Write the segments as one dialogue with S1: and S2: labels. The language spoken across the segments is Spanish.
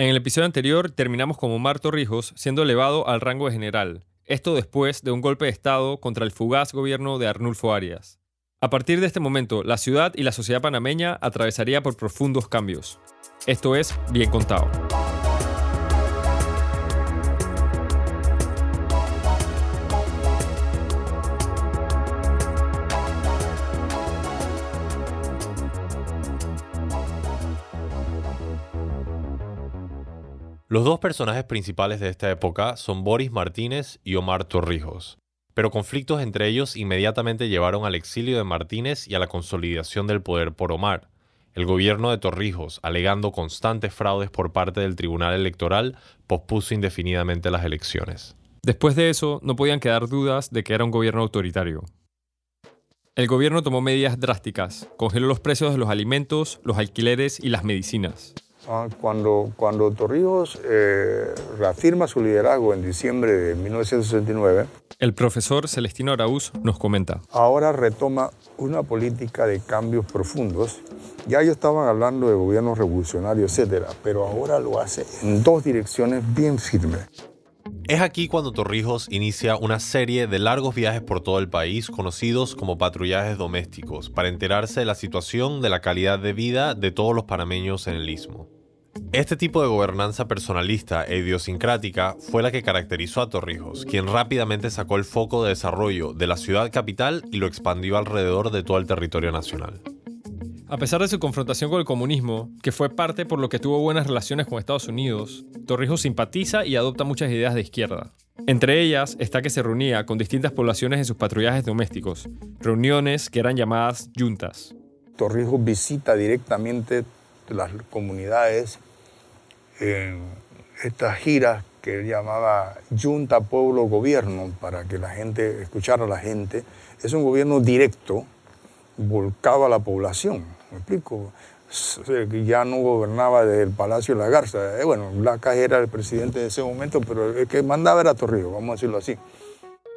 S1: En el episodio anterior terminamos con Omar Torrijos siendo elevado al rango de general, esto después de un golpe de Estado contra el fugaz gobierno de Arnulfo Arias. A partir de este momento, la ciudad y la sociedad panameña atravesaría por profundos cambios. Esto es Bien Contado.
S2: Los dos personajes principales de esta época son Boris Martínez y Omar Torrijos, pero conflictos entre ellos inmediatamente llevaron al exilio de Martínez y a la consolidación del poder por Omar. El gobierno de Torrijos, alegando constantes fraudes por parte del Tribunal Electoral, pospuso indefinidamente las elecciones.
S1: Después de eso, no podían quedar dudas de que era un gobierno autoritario. El gobierno tomó medidas drásticas, congeló los precios de los alimentos, los alquileres y las medicinas.
S3: Ah, cuando, cuando Torrijos eh, reafirma su liderazgo en diciembre de 1969,
S1: el profesor Celestino Araúz nos comenta.
S3: Ahora retoma una política de cambios profundos. Ya ellos estaban hablando de gobierno revolucionario, etcétera, pero ahora lo hace en dos direcciones bien firmes.
S2: Es aquí cuando Torrijos inicia una serie de largos viajes por todo el país conocidos como patrullajes domésticos para enterarse de la situación de la calidad de vida de todos los panameños en el istmo. Este tipo de gobernanza personalista e idiosincrática fue la que caracterizó a Torrijos, quien rápidamente sacó el foco de desarrollo de la ciudad capital y lo expandió alrededor de todo el territorio nacional.
S1: A pesar de su confrontación con el comunismo, que fue parte por lo que tuvo buenas relaciones con Estados Unidos, Torrijos simpatiza y adopta muchas ideas de izquierda. Entre ellas está que se reunía con distintas poblaciones en sus patrullajes domésticos, reuniones que eran llamadas juntas.
S3: Torrijos visita directamente las comunidades en estas giras que él llamaba Junta Pueblo Gobierno, para que la gente escuchara a la gente. Es un gobierno directo, volcado a la población ¿Me explico? ya no gobernaba desde el Palacio de la Garza. Eh, bueno, Blaca era el presidente de ese momento, pero el que mandaba era Torrijos, vamos a decirlo así.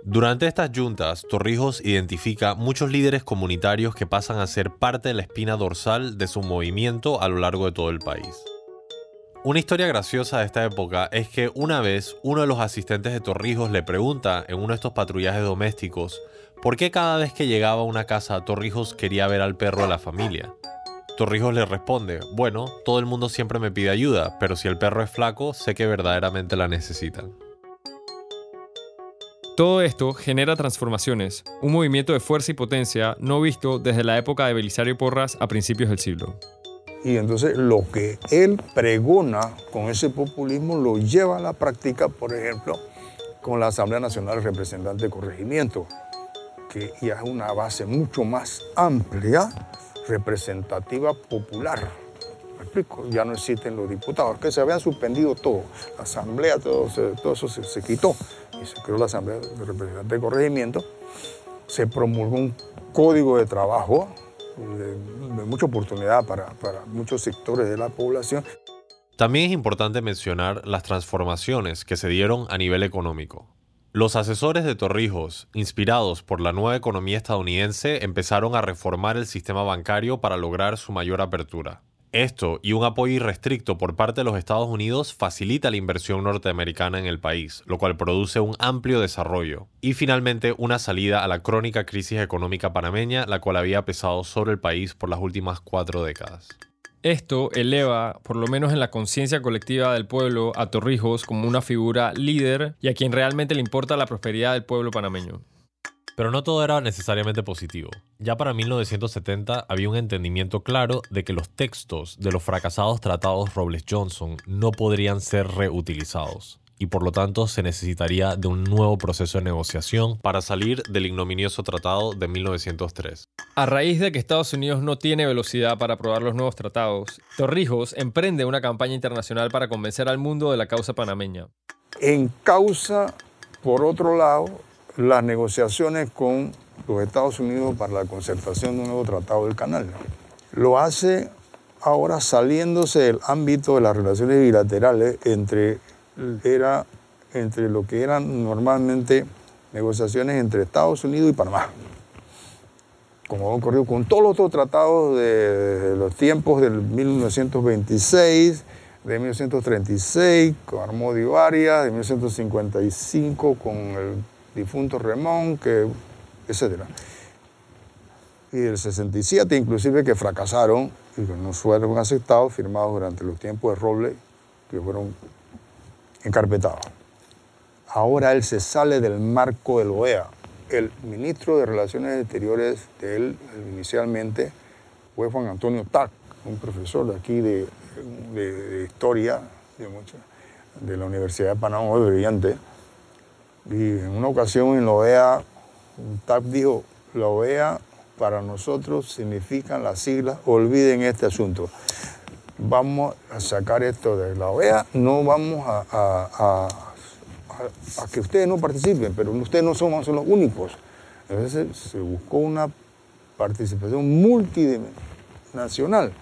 S2: Durante estas juntas, Torrijos identifica muchos líderes comunitarios que pasan a ser parte de la espina dorsal de su movimiento a lo largo de todo el país. Una historia graciosa de esta época es que una vez uno de los asistentes de Torrijos le pregunta en uno de estos patrullajes domésticos por qué cada vez que llegaba a una casa Torrijos quería ver al perro de la familia. Torrijos le responde, bueno, todo el mundo siempre me pide ayuda, pero si el perro es flaco, sé que verdaderamente la necesitan.
S1: Todo esto genera transformaciones, un movimiento de fuerza y potencia no visto desde la época de Belisario Porras a principios del siglo.
S3: Y entonces lo que él pregona con ese populismo lo lleva a la práctica, por ejemplo, con la Asamblea Nacional de Representantes de Corregimiento, que ya es una base mucho más amplia representativa popular. ¿Me explico? Ya no existen los diputados, que se habían suspendido todo. La asamblea, todo, eso se, quitó y se creó la asamblea de representantes de corregimiento. Se promulgó un código de trabajo de, mucha oportunidad para muchos sectores de la población.
S2: También es importante mencionar las transformaciones que se dieron a nivel económico. Los asesores de Torrijos, inspirados por la nueva economía estadounidense, empezaron a reformar el sistema bancario para lograr su mayor apertura. Esto y un apoyo irrestricto por parte de los Estados Unidos facilita la inversión norteamericana en el país, lo cual produce un amplio desarrollo. Y finalmente una salida a la crónica crisis económica panameña, la cual había pesado sobre el país por las últimas cuatro décadas.
S1: Esto eleva, por lo menos en la conciencia colectiva del pueblo, a Torrijos como una figura líder y a quien realmente le importa la prosperidad del pueblo panameño.
S2: Pero no todo era necesariamente positivo. Ya para 1970 había un entendimiento claro de que los textos de los fracasados tratados Robles Johnson no podrían ser reutilizados y por lo tanto se necesitaría de un nuevo proceso de negociación para salir del ignominioso tratado de 1903.
S1: A raíz de que Estados Unidos no tiene velocidad para aprobar los nuevos tratados, Torrijos emprende una campaña internacional para convencer al mundo de la causa panameña.
S3: En causa, por otro lado, las negociaciones con los Estados Unidos para la concertación de un nuevo tratado del canal. Lo hace ahora saliéndose del ámbito de las relaciones bilaterales entre era entre lo que eran normalmente negociaciones entre Estados Unidos y Panamá. Como ha ocurrido con todos los otros tratados de, los tiempos del 1926, de 1936 con Armodio Arias, de 1955 con el difunto Remón, que, etc. Y del 67 inclusive que fracasaron y que no fueron aceptados, firmados durante los tiempos de Robles, que fueron encarpetados. Ahora él se sale del marco del OEA. El ministro de Relaciones Exteriores de él inicialmente fue Juan Antonio Tac, un profesor de aquí de, historia de, de, la Universidad de Panamá, muy brillante. Y en una ocasión en la OEA, Tac dijo, la OEA para nosotros significan las siglas, olviden este asunto. Vamos a sacar esto de la OEA, no vamos a, que ustedes no participen, pero ustedes no son, los únicos. Entonces se buscó una participación multinacional.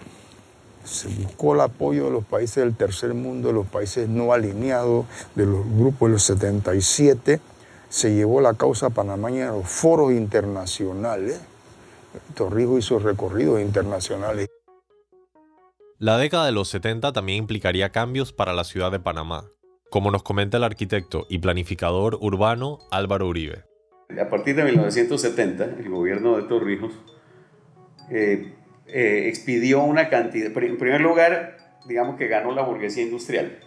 S3: Se buscó el apoyo de los países del tercer mundo, de los países no alineados, de los grupos de los 77. Se llevó la causa panameña a los foros internacionales. Torrijos hizo recorridos internacionales.
S2: La década de los 70 también implicaría cambios para la ciudad de Panamá, como nos comenta el arquitecto y planificador urbano Álvaro Uribe.
S4: A partir de 1970, el gobierno de Torrijos eh, eh, expidió una cantidad, en primer lugar, digamos que ganó la burguesía industrial,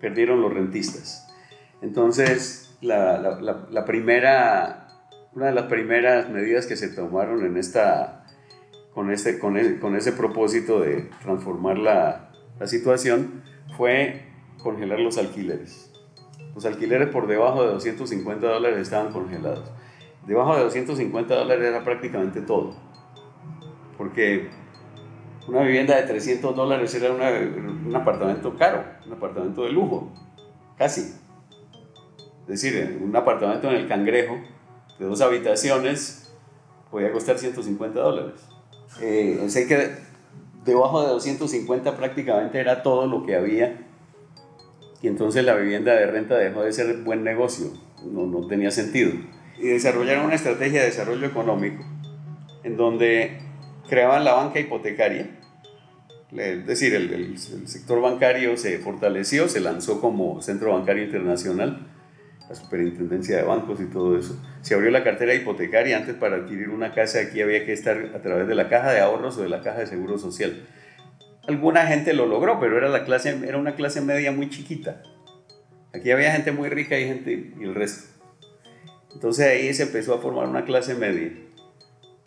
S4: perdieron los rentistas. Entonces, la, la, primera, una de las primeras medidas que se tomaron en esta, con, este, con, con ese propósito de transformar la, la situación fue congelar los alquileres. Los alquileres por debajo de 250 dólares estaban congelados. Debajo de 250 dólares era prácticamente todo. Porque una vivienda de 300 dólares era un apartamento caro, un apartamento de lujo, casi. Es decir, un apartamento en el Cangrejo de dos habitaciones podía costar 150 dólares. Eh, sé que debajo de 250 prácticamente era todo lo que había y entonces la vivienda de renta dejó de ser buen negocio, no, no tenía sentido. Y desarrollaron una estrategia de desarrollo económico en donde creaban la banca hipotecaria, es decir, el, el, sector bancario se fortaleció, se lanzó como centro bancario internacional, la superintendencia de bancos y todo eso. Se abrió la cartera hipotecaria, antes para adquirir una casa aquí había que estar a través de la caja de ahorros o de la caja de seguro social alguna gente lo logró, pero era, la clase, era una clase media muy chiquita. Aquí había gente muy rica y gente y el resto. Entonces ahí se empezó a formar una clase media,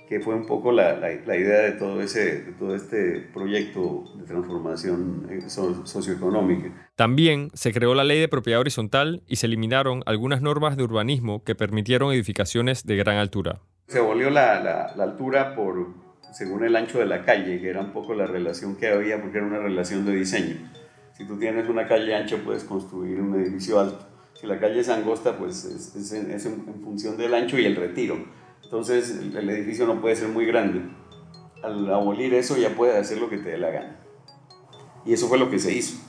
S4: que fue un poco la, la, idea de todo, ese, de todo este proyecto de transformación eh, socioeconómica.
S1: También se creó la ley de propiedad horizontal y se eliminaron algunas normas de urbanismo que permitieron edificaciones de gran altura.
S4: Se volvió la, la altura por, según el ancho de la calle, que era un poco la relación que había, porque era una relación de diseño. Si tú tienes una calle ancha, puedes construir un edificio alto. Si la calle es angosta, pues es, en, función del ancho y el retiro. Entonces el, edificio no puede ser muy grande. Al abolir eso ya puede hacer lo que te dé la gana. Y eso fue lo que se hizo.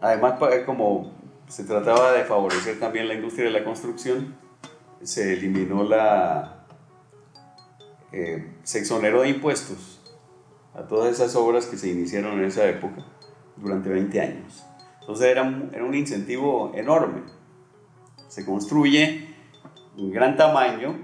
S4: Además, como se trataba de favorecer también la industria de la construcción, se eliminó la, eh, se exoneró de impuestos a todas esas obras que se iniciaron en esa época durante 20 años. Entonces era un, era un incentivo enorme. Se construye en gran tamaño,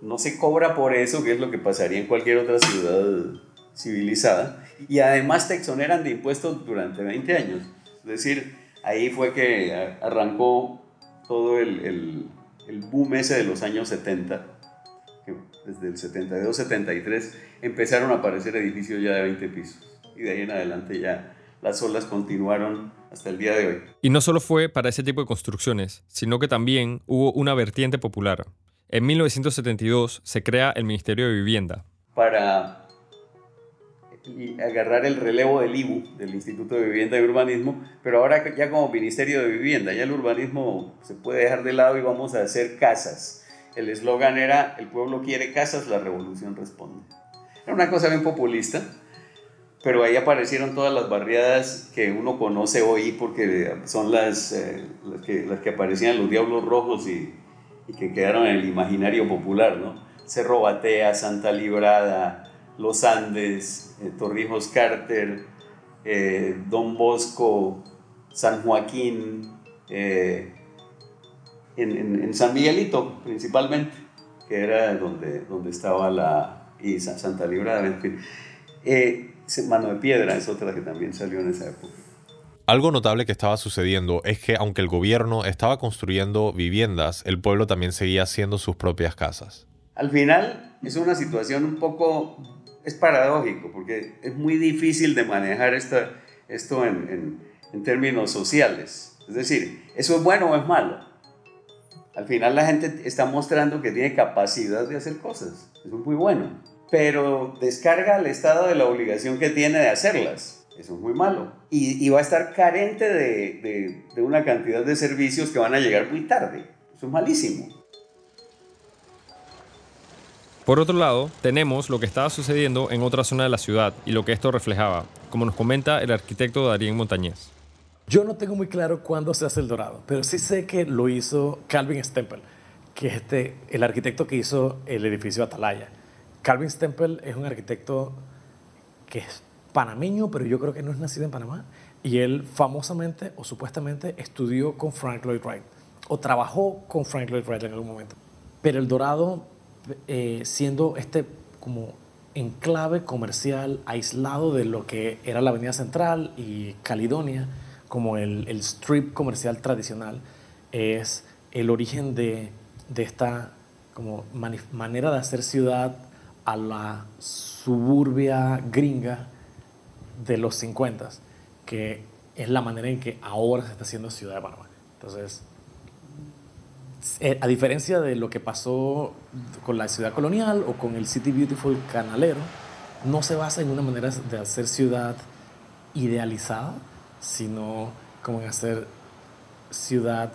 S4: no se cobra por eso, que es lo que pasaría en cualquier otra ciudad civilizada, y además te exoneran de impuestos durante 20 años. Es decir, ahí fue que arrancó todo el, el, el boom ese de los años 70 desde el 72-73, empezaron a aparecer edificios ya de 20 pisos. Y de ahí en adelante ya las olas continuaron hasta el día de hoy.
S1: Y no solo fue para ese tipo de construcciones, sino que también hubo una vertiente popular. En 1972 se crea el Ministerio de Vivienda.
S4: Para agarrar el relevo del IBU, del Instituto de Vivienda y Urbanismo, pero ahora ya como Ministerio de Vivienda, ya el urbanismo se puede dejar de lado y vamos a hacer casas el eslogan era, el pueblo quiere casas, la revolución responde. Era una cosa bien populista, pero ahí aparecieron todas las barriadas que uno conoce hoy porque son las, eh, que, aparecían los Diablos Rojos y, que quedaron en el imaginario popular, ¿no? Cerro Batea, Santa Librada, Los Andes, eh, Torrijos Carter, eh, Don Bosco, San Joaquín, en, San Miguelito principalmente, que era donde, donde estaba la... y Santa Libra de eh, Mano de Piedra es otra que también salió en esa época.
S2: Algo notable que estaba sucediendo es que aunque el gobierno estaba construyendo viviendas, el pueblo también seguía haciendo sus propias casas.
S4: Al final es una situación un poco, es paradójico, porque es muy difícil de manejar esta, esto en, en términos sociales. Es decir, ¿eso es bueno o es malo? Al final la gente está mostrando que tiene capacidad de hacer cosas. Eso es muy bueno. Pero descarga al Estado de la obligación que tiene de hacerlas. Eso es muy malo. Y, va a estar carente de, una cantidad de servicios que van a llegar muy tarde. Eso es malísimo.
S1: Por otro lado, tenemos lo que estaba sucediendo en otra zona de la ciudad y lo que esto reflejaba, como nos comenta el arquitecto Darien Montañez.
S5: Yo no tengo muy claro cuándo se hace el dorado, pero sí sé que lo hizo Calvin Stempel, que es este, el arquitecto que hizo el edificio Atalaya. Calvin Stempel es un arquitecto que es panameño, pero yo creo que no es nacido en Panamá. Y él famosamente o supuestamente estudió con Frank Lloyd Wright o trabajó con Frank Lloyd Wright en algún momento. Pero el Dorado, eh, siendo este como enclave comercial aislado de lo que era la Avenida Central y Caledonia, como el, el strip comercial tradicional, es el origen de, de esta como manera de hacer ciudad a la suburbia gringa de los 50, que es la manera en que ahora se está haciendo Ciudad de Panamá. Entonces, eh, a diferencia de lo que pasó con la ciudad colonial o con el City Beautiful canalero, no se basa en una manera de hacer ciudad idealizada, sino como en hacer ciudad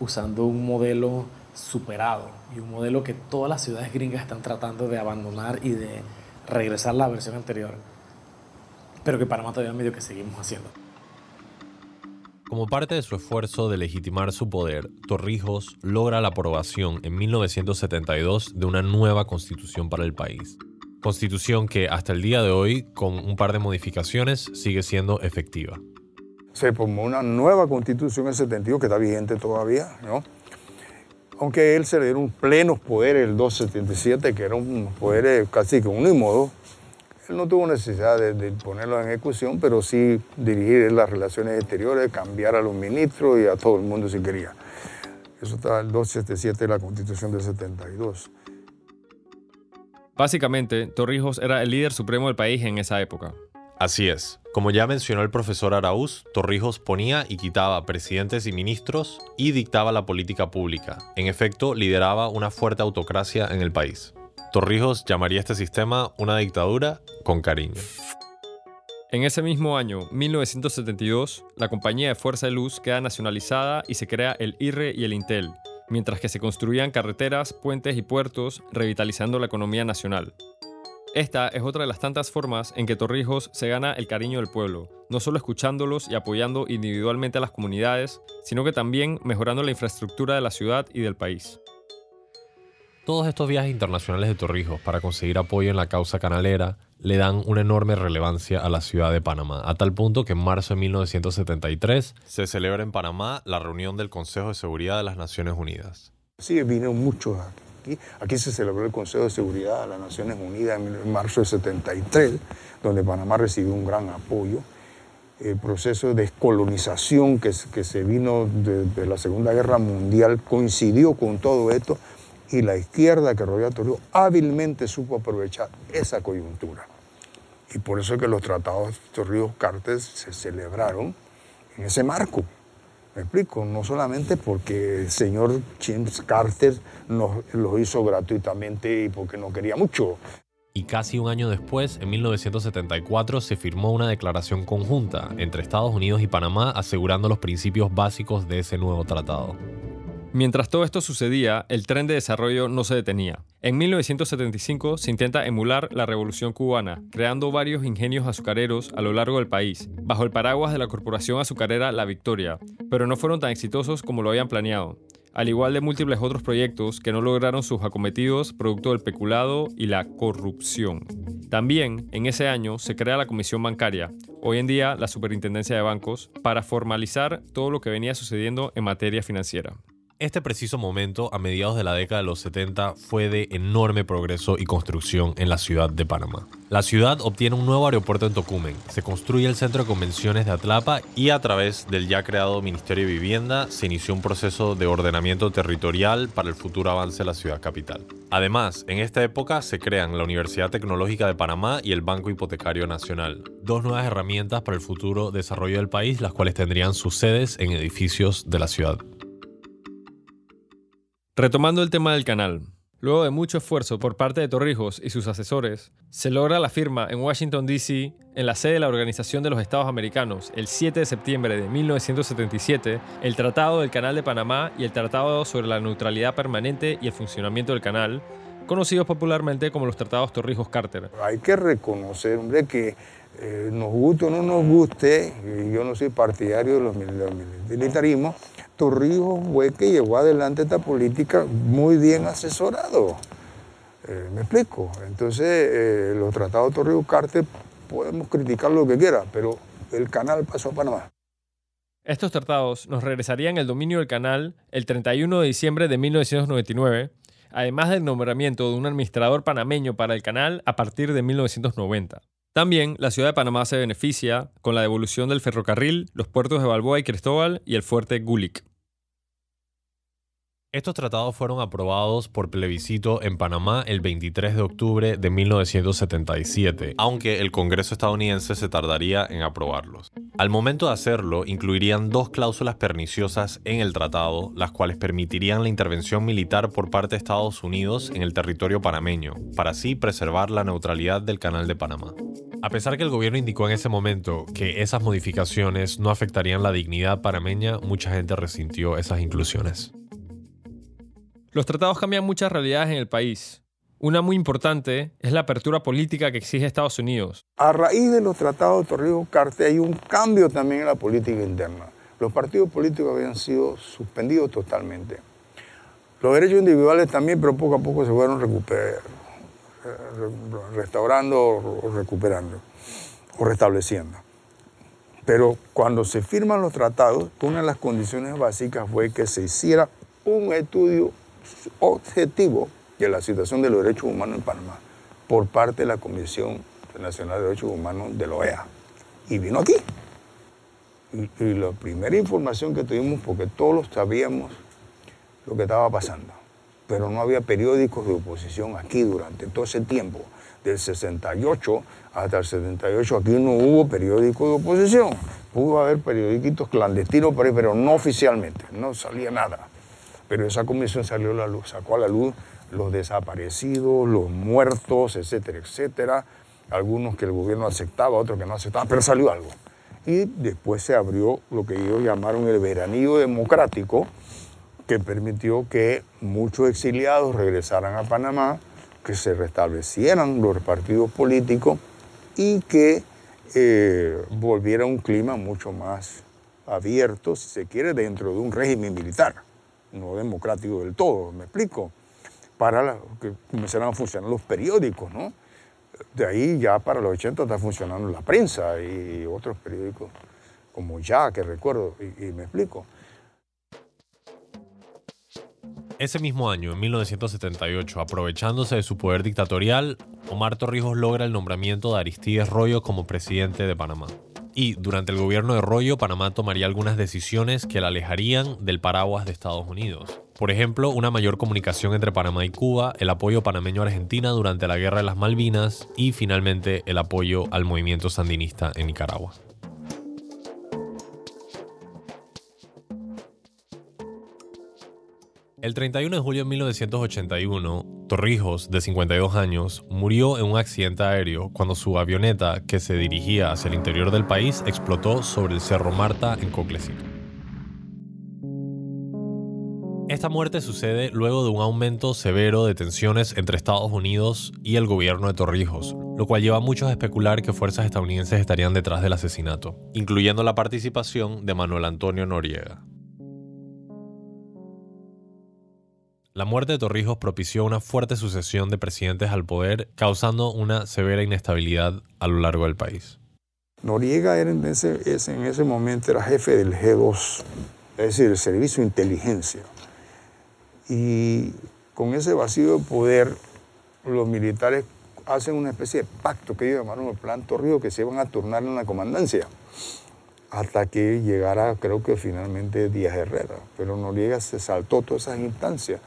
S5: usando un modelo superado y un modelo que todas las ciudades gringas están tratando de abandonar y de regresar a la versión anterior pero que Panamá todavía medio que seguimos haciendo.
S2: Como parte de su esfuerzo de legitimar su poder, Torrijos logra la aprobación en 1972 de una nueva constitución para el país. Constitución que hasta el día de hoy, con un par de modificaciones, sigue siendo efectiva.
S3: Se formó una nueva constitución en el 72 que está vigente todavía, ¿no? Aunque él se le dieron plenos poderes el 277, que era un poder casi que uno y modo, él no tuvo necesidad de, ponerlo en ejecución, pero sí dirigir las relaciones exteriores, cambiar a los ministros y a todo el mundo si quería. Eso está el 277 de la Constitución del 72.
S1: Básicamente, Torrijos era el líder supremo del país en esa época.
S2: Así es. Como ya mencionó el profesor Araúz, Torrijos ponía y quitaba presidentes y ministros y dictaba la política pública. En efecto, lideraba una fuerte autocracia en el país. Torrijos llamaría este sistema una dictadura con cariño.
S1: En ese mismo año, 1972, la compañía de Fuerza de Luz queda nacionalizada y se crea el IRRE y el Intel, mientras que se construían carreteras, puentes y puertos, revitalizando la economía nacional. Esta es otra de las tantas formas en que Torrijos se gana el cariño del pueblo, no solo escuchándolos y apoyando individualmente a las comunidades, sino que también mejorando la infraestructura de la ciudad y del país.
S2: Todos estos viajes internacionales de Torrijos para conseguir apoyo en la causa canalera le dan una enorme relevancia a la ciudad de Panamá, a tal punto que en marzo de 1973 se celebra en Panamá la reunión del Consejo de Seguridad de las Naciones Unidas.
S3: Sí, vino muchos aquí. Se celebró el Consejo de Seguridad de las Naciones Unidas en marzo de 73, donde Panamá recibió un gran apoyo. El proceso de descolonización que, se vino de, la Segunda Guerra Mundial coincidió con todo esto y la izquierda que rodea a Torrijos hábilmente supo aprovechar esa coyuntura. Y por eso es que los tratados Torrijos-Carter se celebraron en ese marco. Me explico, no solamente porque el señor James Carter nos los hizo gratuitamente y porque no quería mucho.
S2: Y casi un año después, en 1974, se firmó una declaración conjunta entre Estados Unidos y Panamá asegurando los principios básicos de ese nuevo tratado.
S1: Mientras todo esto sucedía, el tren de desarrollo no se detenía. En 1975 se intenta emular la revolución cubana, creando varios ingenios azucareros a lo largo del país, bajo el paraguas de la corporación azucarera La Victoria, pero no fueron tan exitosos como lo habían planeado al igual de múltiples otros proyectos que no lograron sus acometidos producto del peculado y la corrupción. También, en ese año, se crea la Comisión Bancaria, hoy en día la Superintendencia de Bancos, para formalizar todo lo que venía sucediendo en materia financiera.
S2: Este preciso momento, a mediados de la década de los 70, fue de enorme progreso y construcción en la ciudad de Panamá. La ciudad obtiene un nuevo aeropuerto en Tocumen, se construye el centro de convenciones de Atlapa y a través del ya creado Ministerio de Vivienda se inició un proceso de ordenamiento territorial para el futuro avance de la ciudad capital. Además, en esta época se crean la Universidad Tecnológica de Panamá y el Banco Hipotecario Nacional, dos nuevas herramientas para el futuro desarrollo del país, las cuales tendrían sus sedes en edificios de la ciudad.
S1: Retomando el tema del canal, luego de mucho esfuerzo por parte de Torrijos y sus asesores, se logra la firma en Washington, D.C., en la sede de la Organización de los Estados Americanos, el 7 de septiembre de 1977, el Tratado del Canal de Panamá y el Tratado sobre la Neutralidad Permanente y el Funcionamiento del Canal, conocidos popularmente como los Tratados Torrijos-Carter.
S3: Hay que reconocer, hombre, que eh, nos guste o no nos guste, yo no soy partidario de los, militarismos, Torrijos fue que llevó adelante esta política muy bien asesorado. Eh, ¿Me explico? Entonces, eh, los tratados Torrijos-Carter podemos criticar lo que quiera, pero el canal pasó a Panamá.
S1: Estos tratados nos regresarían el dominio del canal el 31 de diciembre de 1999, además del nombramiento de un administrador panameño para el canal a partir de 1990. También la ciudad de Panamá se beneficia con la devolución del ferrocarril, los puertos de Balboa y Cristóbal y el fuerte Gulik.
S2: Estos tratados fueron aprobados por plebiscito en Panamá el 23 de octubre de 1977, aunque el Congreso estadounidense se tardaría en aprobarlos. Al momento de hacerlo, incluirían dos cláusulas perniciosas en el tratado, las cuales permitirían la intervención militar por parte de Estados Unidos en el territorio panameño, para así preservar la neutralidad del Canal de Panamá. A pesar que el gobierno indicó en ese momento que esas modificaciones no afectarían la dignidad panameña, mucha gente resintió esas inclusiones.
S1: Los tratados cambian muchas realidades en el país. Una muy importante es la apertura política que exige Estados Unidos.
S3: A raíz de los tratados de Torrijos-Carte hay un cambio también en la política interna. Los partidos políticos habían sido suspendidos totalmente. Los derechos individuales también, pero poco a poco se fueron restaurando o recuperando o restableciendo. Pero cuando se firman los tratados, una de las condiciones básicas fue que se hiciera un estudio objetivo de la situación de los derechos humanos en Panamá por parte de la Comisión Nacional de Derechos Humanos de la OEA. Y vino aquí. Y, la primera información que tuvimos, porque todos sabíamos lo que estaba pasando, pero no había periódicos de oposición aquí durante todo ese tiempo. Del 68 hasta el 78 aquí no hubo periódicos de oposición. Pudo haber periódicos clandestinos, pero no oficialmente, no salía nada. Pero esa comisión sacó a la luz los desaparecidos, los muertos, etcétera, etcétera. Algunos que el gobierno aceptaba, otros que no aceptaban, pero salió algo. Y después se abrió lo que ellos llamaron el veranillo democrático, que permitió que muchos exiliados regresaran a Panamá, que se restablecieran los partidos políticos y que eh, volviera un clima mucho más abierto, si se quiere, dentro de un régimen militar no democrático del todo, me explico, para que comenzaran a funcionar los periódicos, ¿no? De ahí ya para los 80 está funcionando la prensa y otros periódicos como Ya, que recuerdo, y, me explico.
S2: Ese mismo año, en 1978, aprovechándose de su poder dictatorial, Omar Torrijos logra el nombramiento de Aristides Rollo como presidente de Panamá y durante el gobierno de Rollo, Panamá tomaría algunas decisiones que la alejarían del paraguas de Estados Unidos. Por ejemplo, una mayor comunicación entre Panamá y Cuba, el apoyo panameño a Argentina durante la Guerra de las Malvinas y finalmente el apoyo al movimiento sandinista en Nicaragua. El 31 de julio de 1981, Torrijos, de 52 años, murió en un accidente aéreo cuando su avioneta, que se dirigía hacia el interior del país, explotó sobre el Cerro Marta en Coclesito. Esta muerte sucede luego de un aumento severo de tensiones entre Estados Unidos y el gobierno de Torrijos, lo cual lleva a muchos a especular que fuerzas estadounidenses estarían detrás del asesinato, incluyendo la participación de Manuel Antonio Noriega. La muerte de Torrijos propició una fuerte sucesión de presidentes al poder, causando una severa inestabilidad a lo largo del país.
S3: Noriega era en, ese, en ese momento era jefe del G2, es decir, el Servicio de Inteligencia. Y con ese vacío de poder, los militares hacen una especie de pacto que ellos llamaron el Plan Torrijos, que se iban a turnar en la comandancia, hasta que llegara, creo que finalmente Díaz Herrera. Pero Noriega se saltó todas esas instancias.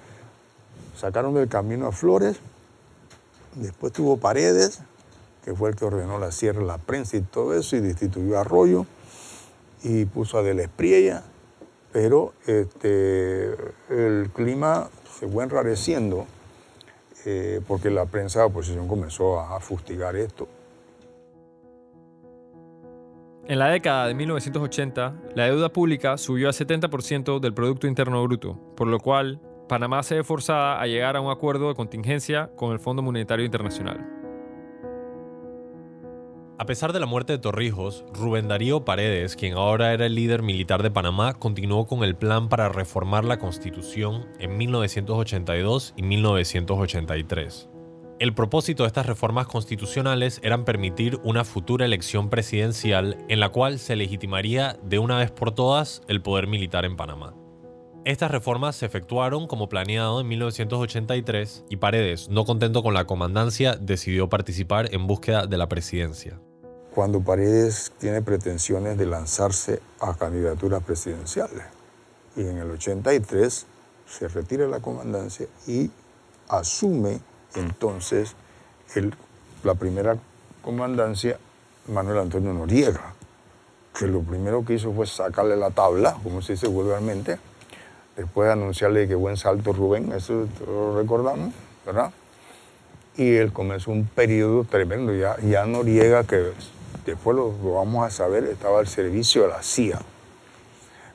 S3: Sacaron del camino a Flores, después tuvo Paredes, que fue el que ordenó la sierra, la prensa y todo eso, y destituyó a Arroyo, y puso a Del Espriella, pero este, el clima se fue enrareciendo eh, porque la prensa de oposición comenzó a fustigar esto.
S1: En la década de 1980, la deuda pública subió a 70% del Producto Interno Bruto, por lo cual Panamá se ve forzada a llegar a un acuerdo de contingencia con el Fondo Monetario Internacional.
S2: A pesar de la muerte de Torrijos, Rubén Darío Paredes, quien ahora era el líder militar de Panamá, continuó con el plan para reformar la Constitución en 1982 y 1983. El propósito de estas reformas constitucionales eran permitir una futura elección presidencial en la cual se legitimaría de una vez por todas el poder militar en Panamá. Estas reformas se efectuaron como planeado en 1983 y Paredes, no contento con la comandancia, decidió participar en búsqueda de la presidencia
S3: cuando Paredes tiene pretensiones de lanzarse a candidaturas presidenciales. Y en el 83 se retira la comandancia y asume entonces la primera comandancia Manuel Antonio Noriega, que lo primero que hizo fue sacarle la tabla, como se dice vulgarmente, después de anunciarle que buen salto Rubén, eso lo recordamos, ¿verdad? Y él comenzó un periodo tremendo, ya, ya Noriega, que después lo, vamos a saber, estaba al servicio de la CIA,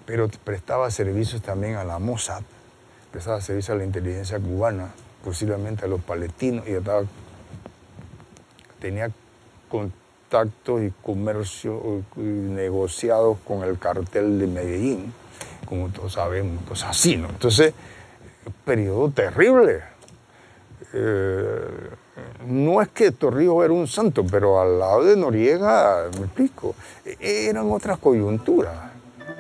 S3: pero prestaba servicios también a la Mossad, prestaba servicio a la inteligencia cubana, posiblemente a los palestinos, y estaba, tenía contactos y comercio negociados con el cartel de Medellín, como todos sabemos, cosas así, ¿no? Entonces, periodo terrible. Eh, no es que Torrijos era un santo, pero al lado de Noriega, me explico, eran otras coyunturas.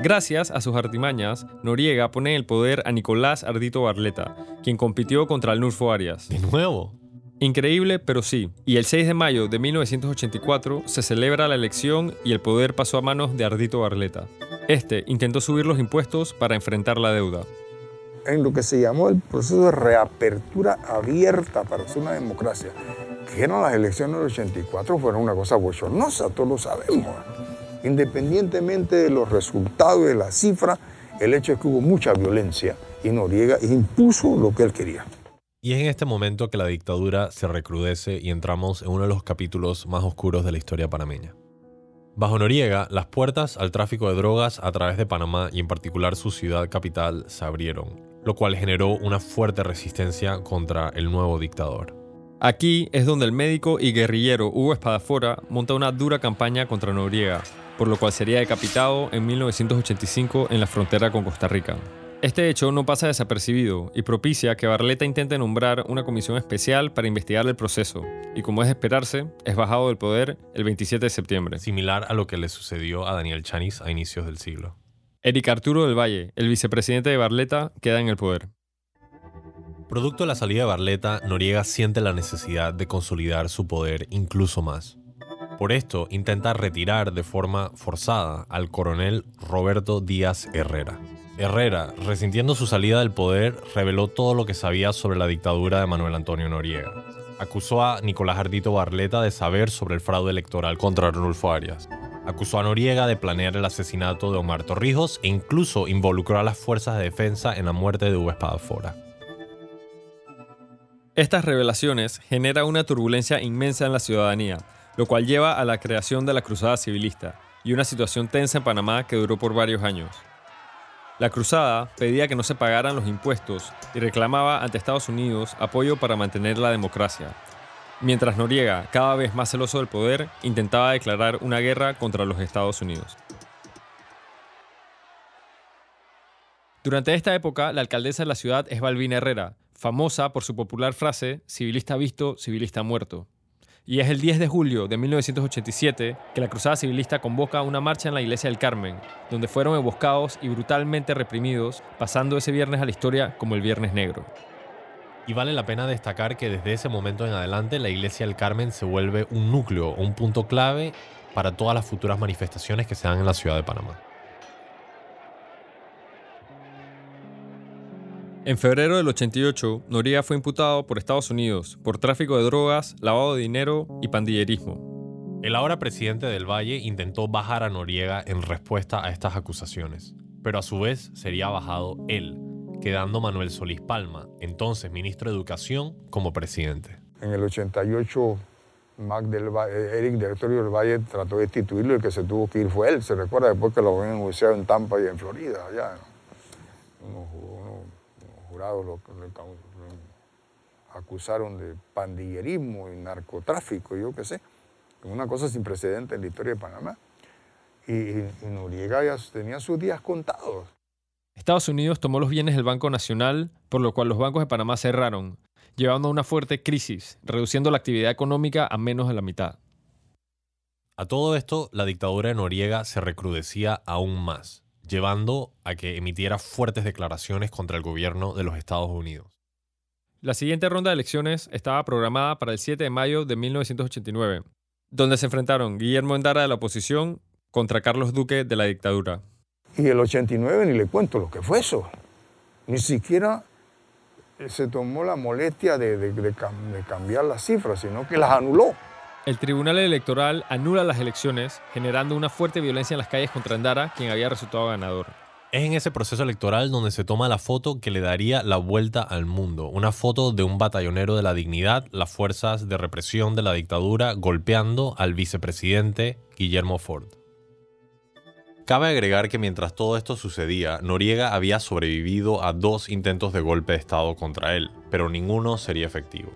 S1: Gracias a sus artimañas, Noriega pone en el poder a Nicolás Ardito Barleta, quien compitió contra Nulfo Arias.
S2: ¿De nuevo?
S1: Increíble, pero sí. Y el 6 de mayo de 1984 se celebra la elección y el poder pasó a manos de Ardito Barleta. Este intentó subir los impuestos para enfrentar la deuda
S3: en lo que se llamó el proceso de reapertura abierta para hacer una democracia, que eran las elecciones del 84, fueron una cosa bochornosa, todos lo sabemos. Independientemente de los resultados de la cifra, el hecho es que hubo mucha violencia y Noriega impuso lo que él quería.
S2: Y es en este momento que la dictadura se recrudece y entramos en uno de los capítulos más oscuros de la historia panameña. Bajo Noriega, las puertas al tráfico de drogas a través de Panamá y en particular su ciudad capital se abrieron lo cual generó una fuerte resistencia contra el nuevo dictador.
S1: Aquí es donde el médico y guerrillero Hugo Espadafora monta una dura campaña contra Noriega, por lo cual sería decapitado en 1985 en la frontera con Costa Rica. Este hecho no pasa desapercibido y propicia que Barleta intente nombrar una comisión especial para investigar el proceso, y como es de esperarse, es bajado del poder el 27 de septiembre.
S2: Similar a lo que le sucedió a Daniel Chanis a inicios del siglo.
S1: Eric Arturo del Valle, el vicepresidente de Barleta, queda en el poder.
S2: Producto de la salida de Barleta, Noriega siente la necesidad de consolidar su poder incluso más. Por esto, intenta retirar de forma forzada al coronel Roberto Díaz Herrera. Herrera, resintiendo su salida del poder, reveló todo lo que sabía sobre la dictadura de Manuel Antonio Noriega. Acusó a Nicolás Ardito Barleta de saber sobre el fraude electoral contra Arnulfo Arias acusó a Noriega de planear el asesinato de Omar Torrijos e incluso involucró a las fuerzas de defensa en la muerte de Hugo Espadafora.
S1: Estas revelaciones generan una turbulencia inmensa en la ciudadanía, lo cual lleva a la creación de la Cruzada Civilista y una situación tensa en Panamá que duró por varios años. La cruzada pedía que no se pagaran los impuestos y reclamaba ante Estados Unidos apoyo para mantener la democracia, mientras Noriega, cada vez más celoso del poder, intentaba declarar una guerra contra los Estados Unidos. Durante esta época, la alcaldesa de la ciudad es Balbina Herrera, famosa por su popular frase, civilista visto, civilista muerto. Y es el 10 de julio de 1987 que la Cruzada Civilista convoca una marcha en la Iglesia del Carmen, donde fueron emboscados y brutalmente reprimidos, pasando ese viernes a la historia como el Viernes Negro.
S2: Y vale la pena destacar que desde ese momento en adelante la Iglesia del Carmen se vuelve un núcleo un punto clave para todas las futuras manifestaciones que se dan en la ciudad de Panamá.
S1: En febrero del 88, Noriega fue imputado por Estados Unidos por tráfico de drogas, lavado de dinero y pandillerismo.
S2: El ahora presidente del Valle intentó bajar a Noriega en respuesta a estas acusaciones, pero a su vez sería bajado él, quedando Manuel Solís Palma, entonces ministro de Educación, como presidente.
S3: En el 88, Mac del Valle, Eric, director del Valle, trató de destituirlo y el que se tuvo que ir fue él. Se recuerda después que lo habían enjuiciado en Tampa y en Florida, allá. Jurados lo, lo, lo acusaron de pandillerismo y narcotráfico, yo qué sé. Una cosa sin precedente en la historia de Panamá. Y, y, y Noriega ya tenía sus días contados.
S1: Estados Unidos tomó los bienes del Banco Nacional, por lo cual los bancos de Panamá cerraron, llevando a una fuerte crisis, reduciendo la actividad económica a menos de la mitad.
S2: A todo esto, la dictadura de Noriega se recrudecía aún más, llevando a que emitiera fuertes declaraciones contra el gobierno de los Estados Unidos.
S1: La siguiente ronda de elecciones estaba programada para el 7 de mayo de 1989, donde se enfrentaron Guillermo Endara de la oposición contra Carlos Duque de la dictadura.
S3: Y el 89 ni le cuento lo que fue eso. Ni siquiera se tomó la molestia de, de, de, de, cambiar las cifras, sino que las anuló.
S1: El Tribunal Electoral anula las elecciones, generando una fuerte violencia en las calles contra Endara, quien había resultado ganador.
S2: Es en ese proceso electoral donde se toma la foto que le daría la vuelta al mundo. Una foto de un batallonero de la dignidad, las fuerzas de represión de la dictadura, golpeando al vicepresidente Guillermo Ford. Cabe agregar que mientras todo esto sucedía, Noriega había sobrevivido a dos intentos de golpe de Estado contra él, pero ninguno sería efectivo.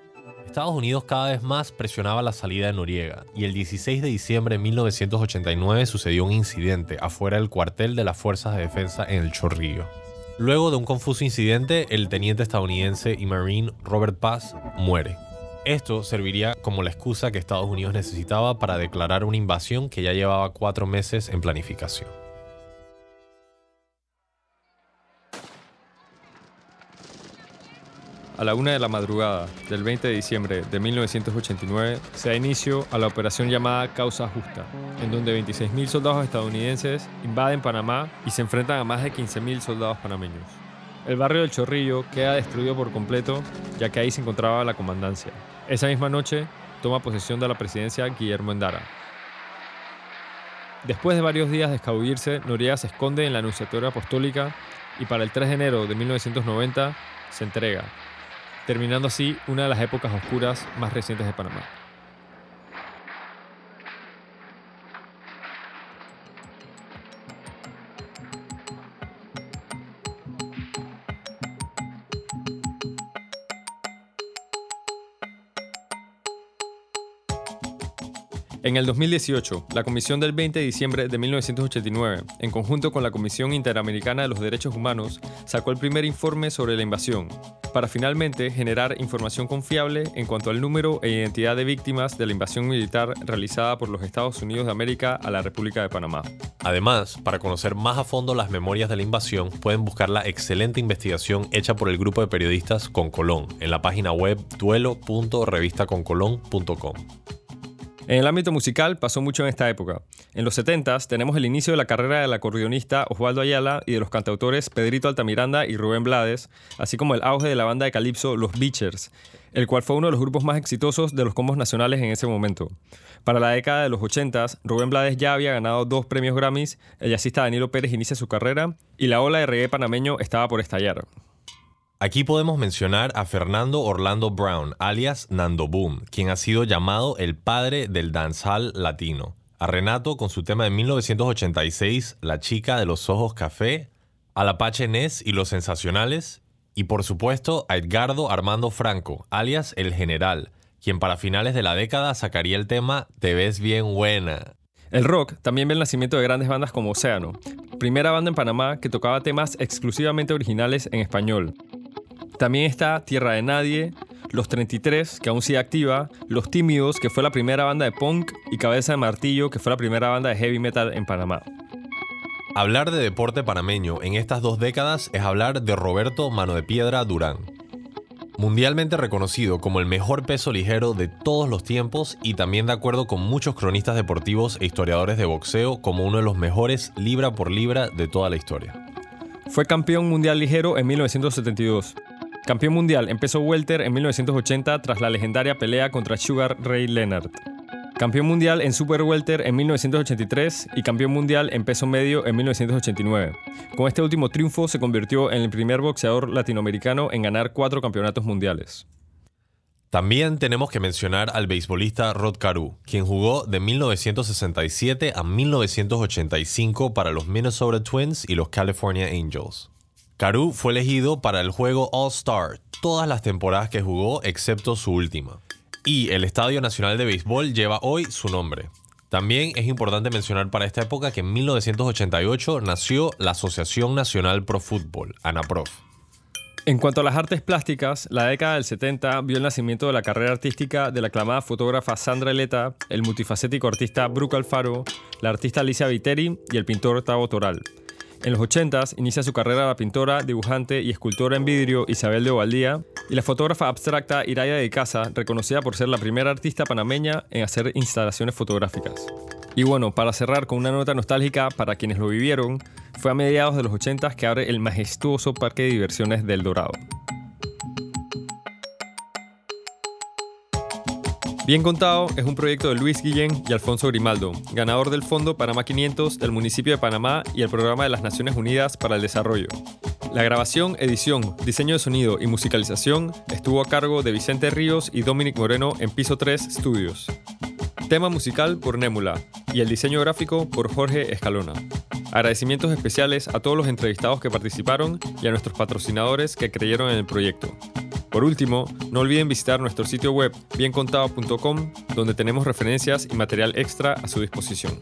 S2: Estados Unidos cada vez más presionaba la salida de Noriega, y el 16 de diciembre de 1989 sucedió un incidente afuera del cuartel de las Fuerzas de Defensa en el Chorrillo. Luego de un confuso incidente, el teniente estadounidense y marine Robert Paz muere. Esto serviría como la excusa que Estados Unidos necesitaba para declarar una invasión que ya llevaba cuatro meses en planificación.
S1: A la una de la madrugada del 20 de diciembre de 1989 se da inicio a la operación llamada Causa Justa, en donde 26.000 soldados estadounidenses invaden Panamá y se enfrentan a más de 15.000 soldados panameños. El barrio del Chorrillo queda destruido por completo, ya que ahí se encontraba la comandancia. Esa misma noche toma posesión de la presidencia Guillermo Endara. Después de varios días de escabullirse, Noriega se esconde en la Anunciatoria Apostólica y para el 3 de enero de 1990 se entrega, terminando así una de las épocas oscuras más recientes de Panamá. En el 2018, la Comisión del 20 de diciembre de 1989, en conjunto con la Comisión Interamericana de los Derechos Humanos, sacó el primer informe sobre la invasión, para finalmente generar información confiable en cuanto al número e identidad de víctimas de la invasión militar realizada por los Estados Unidos de América a la República de Panamá.
S2: Además, para conocer más a fondo las memorias de la invasión, pueden buscar la excelente investigación hecha por el grupo de periodistas Con Colón en la página web duelo.revistaconcolón.com.
S1: En el ámbito musical pasó mucho en esta época. En los 70s tenemos el inicio de la carrera del acordeonista Osvaldo Ayala y de los cantautores Pedrito Altamiranda y Rubén Blades, así como el auge de la banda de calipso Los Beachers, el cual fue uno de los grupos más exitosos de los combos nacionales en ese momento. Para la década de los 80s, Rubén Blades ya había ganado dos premios Grammys, el jazzista Danilo Pérez inicia su carrera y la ola de reggae panameño estaba por estallar.
S2: Aquí podemos mencionar a Fernando Orlando Brown, alias Nando Boom, quien ha sido llamado el padre del dancehall latino. A Renato con su tema de 1986, La chica de los ojos café, al Apache Ness y los sensacionales, y por supuesto a Edgardo Armando Franco, alias El General, quien para finales de la década sacaría el tema Te ves bien buena.
S1: El rock también ve el nacimiento de grandes bandas como Océano, primera banda en Panamá que tocaba temas exclusivamente originales en español. También está Tierra de Nadie, Los 33, que aún sigue activa, Los Tímidos, que fue la primera banda de punk, y Cabeza de Martillo, que fue la primera banda de heavy metal en Panamá.
S2: Hablar de deporte panameño en estas dos décadas es hablar de Roberto Mano de Piedra Durán. Mundialmente reconocido como el mejor peso ligero de todos los tiempos y también de acuerdo con muchos cronistas deportivos e historiadores de boxeo como uno de los mejores libra por libra de toda la historia.
S1: Fue campeón mundial ligero en 1972. Campeón mundial en peso welter en 1980 tras la legendaria pelea contra Sugar Ray Leonard. Campeón mundial en Super Welter en 1983 y campeón mundial en peso medio en 1989. Con este último triunfo se convirtió en el primer boxeador latinoamericano en ganar cuatro campeonatos mundiales.
S2: También tenemos que mencionar al beisbolista Rod Carew, quien jugó de 1967 a 1985 para los Minnesota Twins y los California Angels. Carew fue elegido para el juego All-Star todas las temporadas que jugó excepto su última y el Estadio Nacional de Béisbol lleva hoy su nombre. También es importante mencionar para esta época que en 1988 nació la Asociación Nacional Pro Fútbol, ANAPROF.
S1: En cuanto a las artes plásticas, la década del 70 vio el nacimiento de la carrera artística de la aclamada fotógrafa Sandra Eleta, el multifacético artista Brooke Alfaro, la artista Alicia Viteri y el pintor Tavo Toral. En los 80s inicia su carrera la pintora, dibujante y escultora en vidrio Isabel de Ovaldía y la fotógrafa abstracta Iraya de Casa, reconocida por ser la primera artista panameña en hacer instalaciones fotográficas. Y bueno, para cerrar con una nota nostálgica para quienes lo vivieron, fue a mediados de los 80s que abre el majestuoso parque de diversiones del Dorado. Bien Contado es un proyecto de Luis Guillén y Alfonso Grimaldo, ganador del Fondo Panamá 500 del municipio de Panamá y el Programa de las Naciones Unidas para el Desarrollo. La grabación, edición, diseño de sonido y musicalización estuvo a cargo de Vicente Ríos y Dominic Moreno en Piso 3 Studios. Tema musical por Némula y el diseño gráfico por Jorge Escalona. Agradecimientos especiales a todos los entrevistados que participaron y a nuestros patrocinadores que creyeron en el proyecto. Por último, no olviden visitar nuestro sitio web biencontado.com donde tenemos referencias y material extra a su disposición.